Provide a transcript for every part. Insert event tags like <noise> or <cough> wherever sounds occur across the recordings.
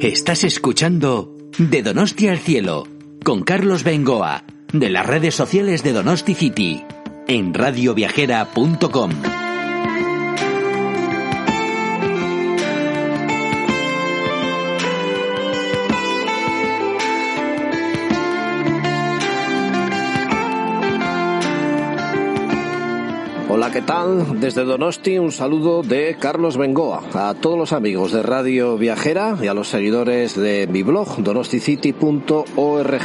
Estás escuchando De Donosti al Cielo con Carlos Bengoa de las redes sociales de Donosti City en radioviajera.com. Hola, ¿qué tal? Desde Donosti un saludo de Carlos Bengoa a todos los amigos de Radio Viajera y a los seguidores de mi blog donosticity.org.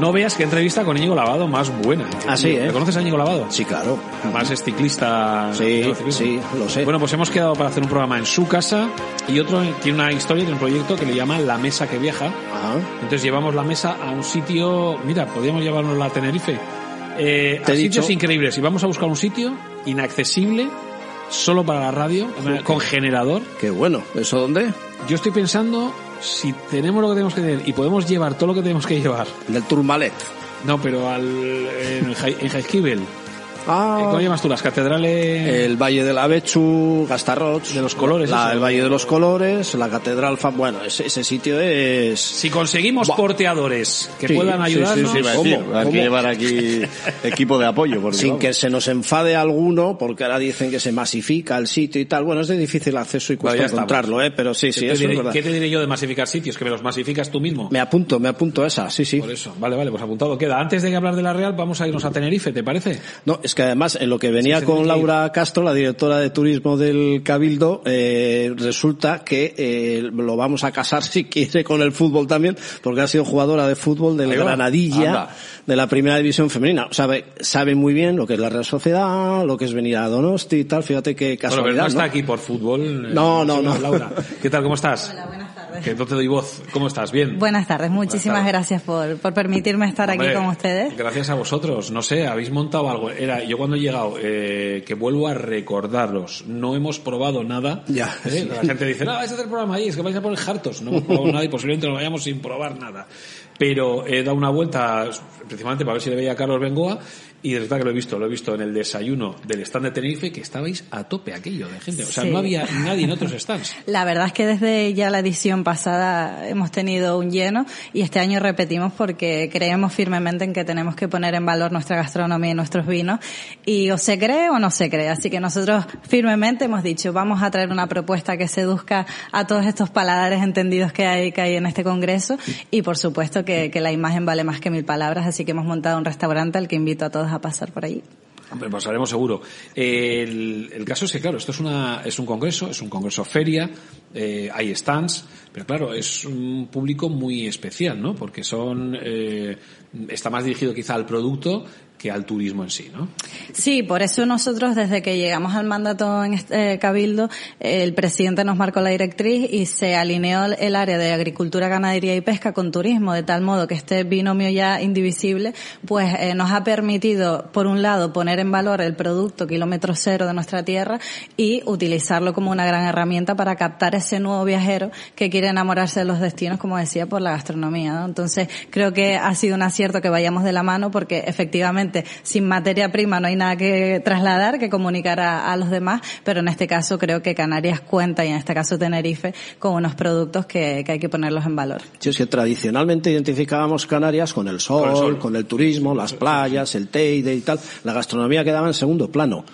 No veas qué entrevista con Íñigo Lavado más buena. Así, ¿eh? ¿Le conoces a Íñigo Lavado? Sí, claro. Además es ciclista. Sí, sí, lo sé. Bueno, pues hemos quedado para hacer un programa en su casa y otro tiene una historia, tiene un proyecto que le llama La Mesa que Viaja. Ajá. Entonces llevamos la mesa a un sitio, mira, podríamos llevarnos a Tenerife. Eh, Te a he sitios dicho- increíbles. Y vamos a buscar un sitio inaccesible, solo para la radio, con generador. Qué bueno. ¿Eso dónde? Yo estoy pensando si tenemos lo que tenemos que tener y podemos llevar todo lo que tenemos que llevar. Del. No, pero al, en, en Jaizkibel. Ah, ¿Cómo llamas tú? Las catedrales... el Valle de la Bechu, Gastarroch. De los colores, la- el Valle de los Colores, la Catedral. Bueno, ese, ese sitio es... Si conseguimos Buah. porteadores que Sí, puedan sí, sí, ayudarnos... sí, a ¿Cómo? decir, hay ¿Cómo? que llevar aquí <laughs> equipo de apoyo. Porque, Sin vamos. que se nos enfade alguno, porque ahora dicen que se masifica el sitio y tal. Bueno, es de difícil acceso y Bueno, cuesta estamos. encontrarlo, ¿eh? Pero sí, sí, ¿Qué, te eso diré, es verdad. qué te diré yo de masificar sitios? Que me los masificas tú mismo. Me apunto, me apunto a esa, sí, sí. Por eso, vale, vale, pues apuntado queda. Antes de hablar de la Real, vamos a irnos a Tenerife, ¿te parece? No, es que además en lo que venía Sí, con que Laura Castro, la directora de turismo del Cabildo, eh, resulta que eh, lo vamos a casar <laughs> si quiere con el fútbol también, porque ha sido jugadora de fútbol del. Granadilla, Anda. de la primera división femenina. O sabe, sabe muy bien lo que es la Real Sociedad, lo que es venir a Donosti y tal. Fíjate qué Bueno, casualidad. pero no está ¿no? aquí por fútbol. eh, No, no, no. Laura, ¿qué tal? ¿Cómo estás? Hola, buenas tardes. Que no te doy voz. ¿Cómo estás? ¿Bien? Buenas tardes, muchísimas tardes. gracias por, por permitirme estar Hombre, aquí con ustedes. Gracias a vosotros. No sé, habéis montado algo. Era yo cuando he llegado, eh, que vuelvo a recordarlos. No hemos probado nada. Ya, ¿Eh? sí. La gente dice, no, vais a hacer el programa ahí, es que vais a poner hartos. No hemos probado <laughs> nada y posiblemente nos vayamos sin probar nada. Pero he dado una vuelta, principalmente para ver si le veía a Carlos Bengoa, y de verdad que lo he visto, lo he visto en el desayuno del stand de Tenerife, que estabais a tope aquello de gente. O sea, Sí. no había <laughs> nadie en otros stands. La verdad es que desde ya la edición pasada hemos tenido un lleno y este año repetimos porque creemos firmemente en que tenemos que poner en valor nuestra gastronomía y nuestros vinos y o se cree o no se cree. Así que nosotros firmemente hemos dicho vamos a traer una propuesta que seduzca a todos estos paladares entendidos que hay, que hay en este congreso y por supuesto que, que la imagen vale más que mil palabras, así que hemos montado un restaurante al que invito a todos a pasar por allí. Hombre, pasaremos seguro. El, caso es que, claro, esto es, una, es un congreso, es un congreso feria, eh, hay stands, pero claro, es un público muy especial, ¿no? Porque son, eh, está más dirigido quizá al producto que al turismo en sí, ¿no? Sí, por eso nosotros desde que llegamos al mandato en este eh, Cabildo, el presidente nos marcó la directriz y se alineó el área de agricultura, ganadería y pesca con turismo, de tal modo que este binomio ya indivisible, pues eh, nos ha permitido, por un lado, poner en valor el producto kilómetro cero de nuestra tierra y utilizarlo como una gran herramienta para captar ese nuevo viajero que quiere enamorarse de los destinos, como decía, por la gastronomía. ¿no? Entonces, creo que ha sido un acierto que vayamos de la mano porque efectivamente sin materia prima no hay nada que trasladar, que comunicar a, a los demás, pero en este caso creo que Canarias cuenta y en este caso Tenerife con unos productos que, que hay que ponerlos en valor. Sí, es que tradicionalmente identificábamos Canarias con el sol, Con con el el, sol. turismo, las playas, el teide y tal. La gastronomía quedaba en segundo plano.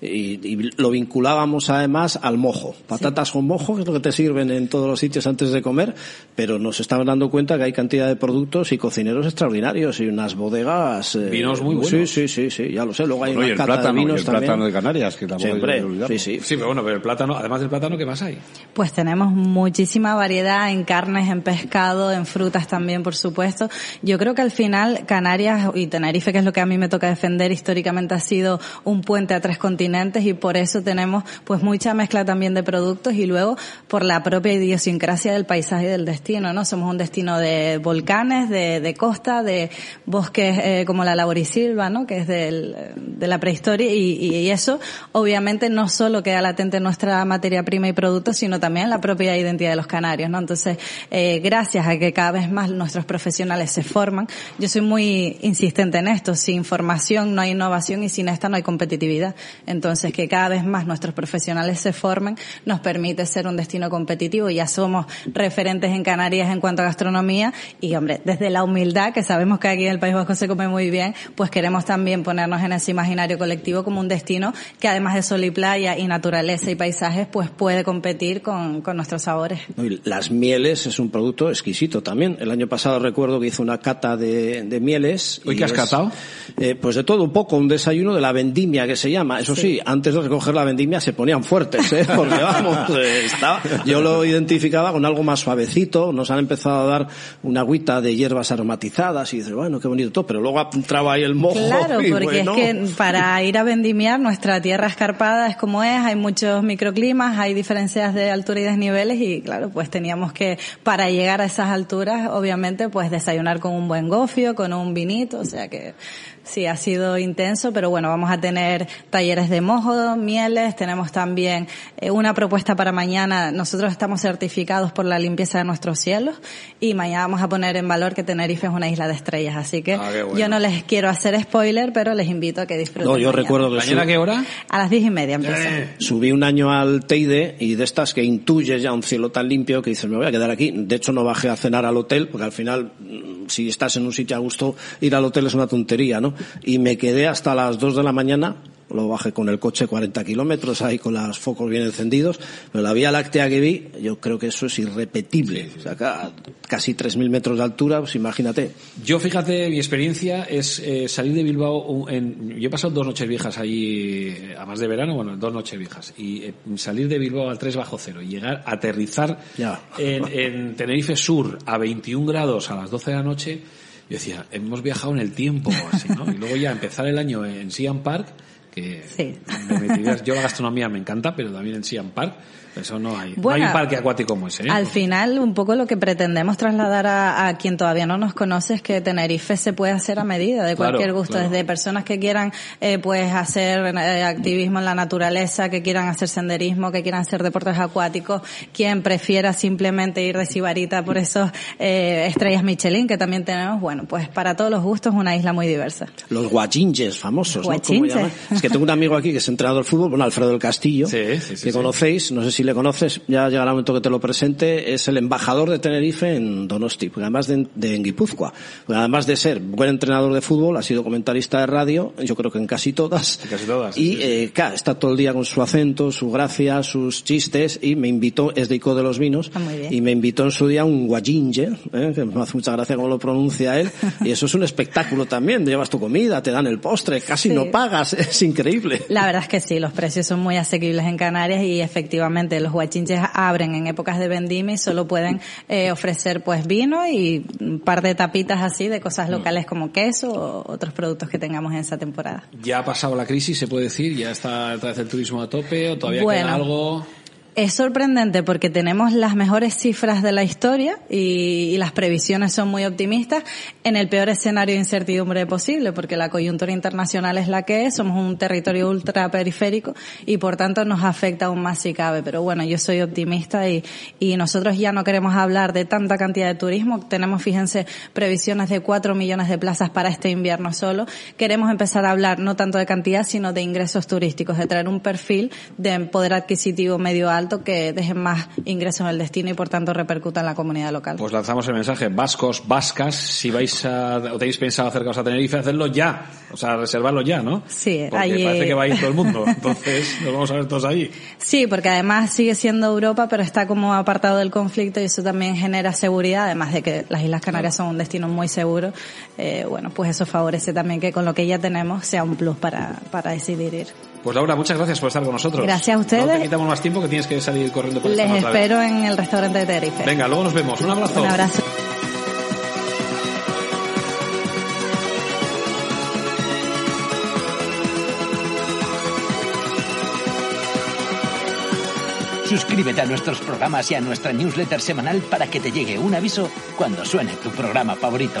Y, y lo vinculábamos además al mojo. Patatas con mojo, que es lo que te sirven en todos los sitios antes de comer, pero nos estaban dando cuenta que hay cantidad de productos y cocineros extraordinarios y unas bodegas. eh, Vinos muy buenos. Sí, sí, sí, sí, ya lo sé. Luego hay Bueno, y una el cata plátano, de y vinos el también. plátano de Canarias, que tampoco hay Siempre, sí, sí. Sí, pero bueno, pero el plátano, además del plátano, ¿qué más hay? Pues tenemos muchísima variedad en carnes, en pescado, en frutas también, por supuesto. Yo creo que al final Canarias y Tenerife, que es lo que a mí me toca defender, históricamente ha sido un puente a tres continentes y por eso tenemos pues mucha mezcla también de productos y luego por la propia idiosincrasia del paisaje y del destino, ¿no? Somos un destino de volcanes, de, de costa, de bosques eh, como la laborisilva, ¿no? Que es del, de la prehistoria y, y eso obviamente no solo queda latente en nuestra materia prima y productos, sino también la propia identidad de los canarios, ¿no? Entonces, eh, gracias a que cada vez más nuestros profesionales se forman, yo soy muy insistente en esto, sin formación no hay innovación y sin esta no hay competitividad. Entonces, que cada vez más nuestros profesionales se formen nos permite ser un destino competitivo. Ya somos referentes en Canarias en cuanto a gastronomía y, hombre, desde la humildad, que sabemos que aquí en el País Vasco se come muy bien, pues queremos también ponernos en ese imaginario colectivo como un destino que además de sol y playa y naturaleza y paisajes, pues puede competir con, con nuestros sabores. Las mieles es un producto exquisito también. El año pasado recuerdo que hice una cata de, de mieles. ¿Hoy y qué has es, catado? eh, pues de todo un poco, un desayuno de la vendimia que se llama. Eso sí, antes de recoger la vendimia se ponían fuertes, ¿eh? <laughs> porque vamos, estaba, yo lo identificaba con algo más suavecito. Nos han empezado a dar una agüita de hierbas aromatizadas y dices, bueno, qué bonito todo, pero luego entraba ahí el mojo. Claro, y porque bueno, es que para ir a vendimiar nuestra tierra escarpada es como es, hay muchos microclimas, hay diferencias de altura y desniveles y claro, pues teníamos que para llegar a esas alturas, obviamente, pues desayunar con un buen gofio, con un vinito, o sea que sí ha sido intenso, pero bueno, vamos a tener talleres de mojo, mieles, tenemos también eh, una propuesta para mañana. Nosotros estamos certificados por la limpieza de nuestros cielos y mañana vamos a poner en valor que Tenerife es una isla de estrellas, así que Ah, bueno. yo no les quiero hacer spoiler, pero les invito a que disfruten. No, yo mañana. recuerdo que ¿Mañana su- qué hora? A las diez y media empieza. Subí un año al Teide y de estas que intuyes ya un cielo tan limpio que dices, me voy a quedar aquí. De hecho, no bajé a cenar al hotel porque al final, mm, si estás en un sitio a gusto, ir al hotel es una tontería, ¿no? Y me quedé hasta las 2 de la mañana. Lo bajé con el coche 40 kilómetros ahí con los focos bien encendidos. Pero la vía láctea que vi, yo creo que eso es irrepetible. O sea, acá, casi 3.000 metros de altura, pues imagínate. Yo, fíjate, mi experiencia es eh, salir de Bilbao. En, yo he pasado dos noches viejas allí, eh, además de verano, bueno, dos noches viejas. Y eh, salir de Bilbao al 3 bajo cero y llegar a aterrizar Ya. en, en Tenerife Sur a 21 grados a las 12 de la noche, yo decía, hemos viajado en el tiempo, así, ¿no? Y luego ya empezar el año en Siam Park, que Sí. me yo la gastronomía me encanta, pero también en Siam Park, eso no hay. no Bueno, hay un parque acuático como ese. ¿eh? Al final, un poco lo que pretendemos trasladar a, a quien todavía no nos conoce es que Tenerife se puede hacer a medida de Claro, cualquier gusto, claro. desde personas que quieran eh, pues hacer eh, activismo en la naturaleza, que quieran hacer senderismo, que quieran hacer deportes acuáticos, quien prefiera simplemente ir de sibarita por esos eh, estrellas Michelin que también tenemos, bueno, pues para todos los gustos una isla muy diversa. Los guachinches famosos, ¿no? Que tengo un amigo aquí que es entrenador de fútbol, bueno, Alfredo del Castillo, Sí, sí, sí, que sí. conocéis, no sé si le conoces, ya llegará el momento que te lo presente, es el embajador de Tenerife en Donosti, además de, de en Guipúzcoa, porque además de ser buen entrenador de fútbol, ha sido comentarista de radio, yo creo que en casi todas, En casi todas, y sí, sí. eh, claro, está todo el día con su acento, su gracia, sus chistes, y me invitó, es de Ico de los Vinos, Ah, y me invitó en su día un guachinche, ¿eh? que me hace mucha gracia cómo lo pronuncia él, y eso es un espectáculo también, llevas tu comida, te dan el postre, casi Sí. no pagas, <laughs> es increíble. La verdad es que sí, los precios son muy asequibles en Canarias y efectivamente los guachinches abren en épocas de vendimia y solo pueden eh, ofrecer pues vino y un par de tapitas así de cosas locales como queso o otros productos que tengamos en esa temporada. ¿Ya ha pasado la crisis, se puede decir? ¿Ya está otra vez el turismo a tope o todavía Bueno. queda algo? Es sorprendente porque tenemos las mejores cifras de la historia y, las previsiones son muy optimistas en el peor escenario de incertidumbre posible porque la coyuntura internacional es la que es, somos un territorio ultra periférico y por tanto nos afecta aún más si cabe. Pero bueno, yo soy optimista y, y nosotros ya no queremos hablar de tanta cantidad de turismo. Tenemos, fíjense, previsiones de 4 millones de plazas para este invierno solo. Queremos empezar a hablar no tanto de cantidad sino de ingresos turísticos, de traer un perfil de poder adquisitivo medio alto alto que dejen más ingresos en el destino y por tanto repercuta en la comunidad local. Pues lanzamos el mensaje, vascos, vascas, si vais a, o tenéis pensado acercaros a Tenerife, hacedlo ya, o sea, reservarlo ya, ¿no? Sí, Porque ahí- parece que va a ir <laughs> todo el mundo, entonces nos vamos a ver todos ahí. Sí, porque además sigue siendo Europa, pero está como apartado del conflicto y eso también genera seguridad, además de que las Islas Canarias son un destino muy seguro. Eh, bueno, pues eso favorece también que con lo que ya tenemos sea un plus para, para decidir ir. Pues Laura, muchas gracias por estar con nosotros. Gracias a ustedes. No te quitamos más tiempo que tienes que salir corriendo por Les otra vez. espero en el restaurante de Tenerife. Venga, luego nos vemos. Un abrazo. Un abrazo. Suscríbete a nuestros programas y a nuestra newsletter semanal para que te llegue un aviso cuando suene tu programa favorito.